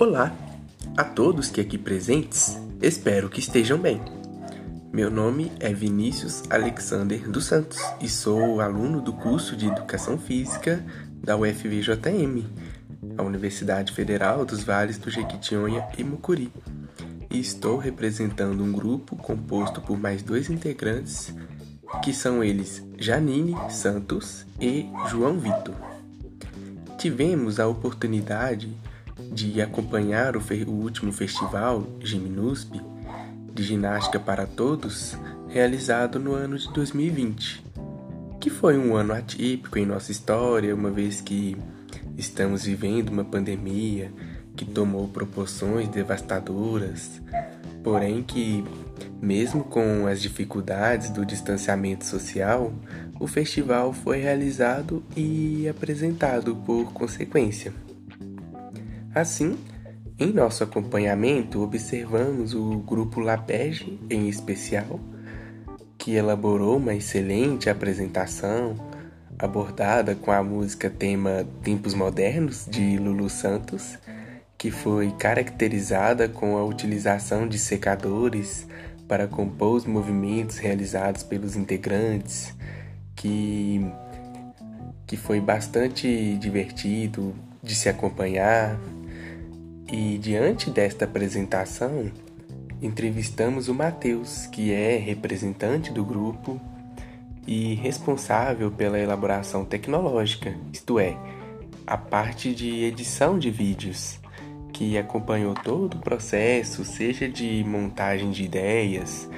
Olá a todos que aqui presentes, espero que estejam bem. Meu nome é Vinícius Alexander dos Santos e sou aluno do curso de Educação Física da UFVJM, a Universidade Federal dos Vales do Jequitinhonha e Mucuri. E estou representando um grupo composto por mais dois integrantes, que são eles Janine Santos e João Vitor. Tivemos a oportunidade de acompanhar o, o último festival Gimnusp de ginástica para todos realizado no ano de 2020, que foi um ano atípico em nossa história, uma vez que estamos vivendo uma pandemia que tomou proporções devastadoras, porém que mesmo com as dificuldades do distanciamento social, o festival foi realizado e apresentado por consequência. Assim, em nosso acompanhamento, observamos o grupo Lapege, em especial, que elaborou uma excelente apresentação abordada com a música tema Tempos Modernos de Lulu Santos, que foi caracterizada com a utilização de secadores para compor os movimentos realizados pelos integrantes, que, que foi bastante divertido de se acompanhar, e diante desta apresentação, entrevistamos o Matheus, que é representante do grupo e responsável pela elaboração tecnológica, isto é, a parte de edição de vídeos, que acompanhou todo o processo, seja de montagem de ideias,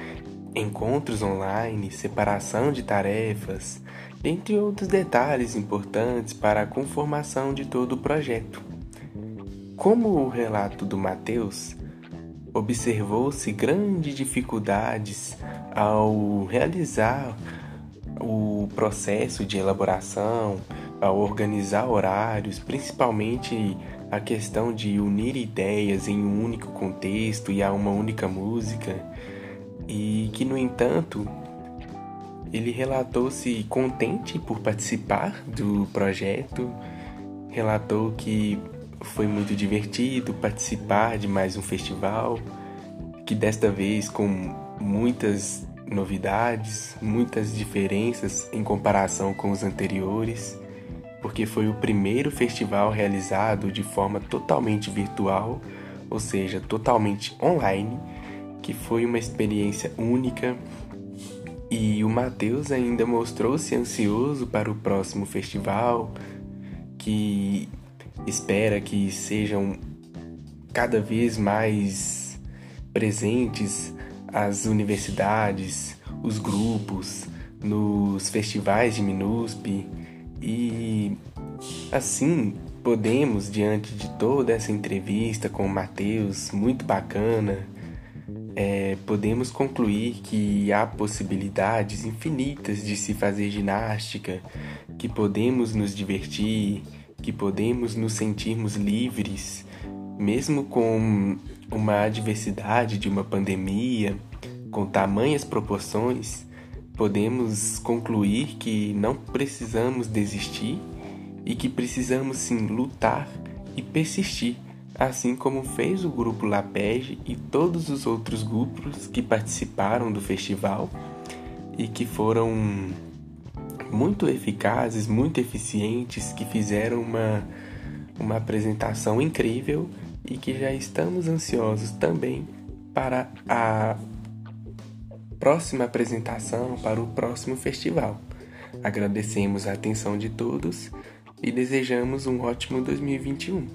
encontros online, separação de tarefas, dentre outros detalhes importantes para a conformação de todo o projeto. Como o relato do Mateus, observou-se grandes dificuldades ao realizar o processo de elaboração, ao organizar horários, principalmente a questão de unir ideias em um único contexto e a uma única música, e que, no entanto, ele relatou-se contente por participar do projeto, relatou que foi muito divertido participar de mais um festival, que desta vez com muitas novidades, muitas diferenças em comparação com os anteriores, porque foi o primeiro festival realizado de forma totalmente virtual, ou seja, totalmente online, que foi uma experiência única. E o Matheus ainda mostrou-se ansioso para o próximo festival, que espera que sejam cada vez mais presentes as universidades, os grupos, nos festivais de MINUSP e assim podemos, diante de toda essa entrevista com o Matheus, muito bacana, é, podemos concluir que há possibilidades infinitas de se fazer ginástica, que podemos nos divertir, que podemos nos sentirmos livres, mesmo com uma adversidade de uma pandemia, com tamanhas proporções, podemos concluir que não precisamos desistir e que precisamos sim lutar e persistir, assim como fez o grupo Lapege e todos os outros grupos que participaram do festival e que foram muito eficazes, muito eficientes, que fizeram uma, uma apresentação incrível e que já estamos ansiosos também para a próxima apresentação, para o próximo festival. Agradecemos a atenção de todos e desejamos um ótimo 2021.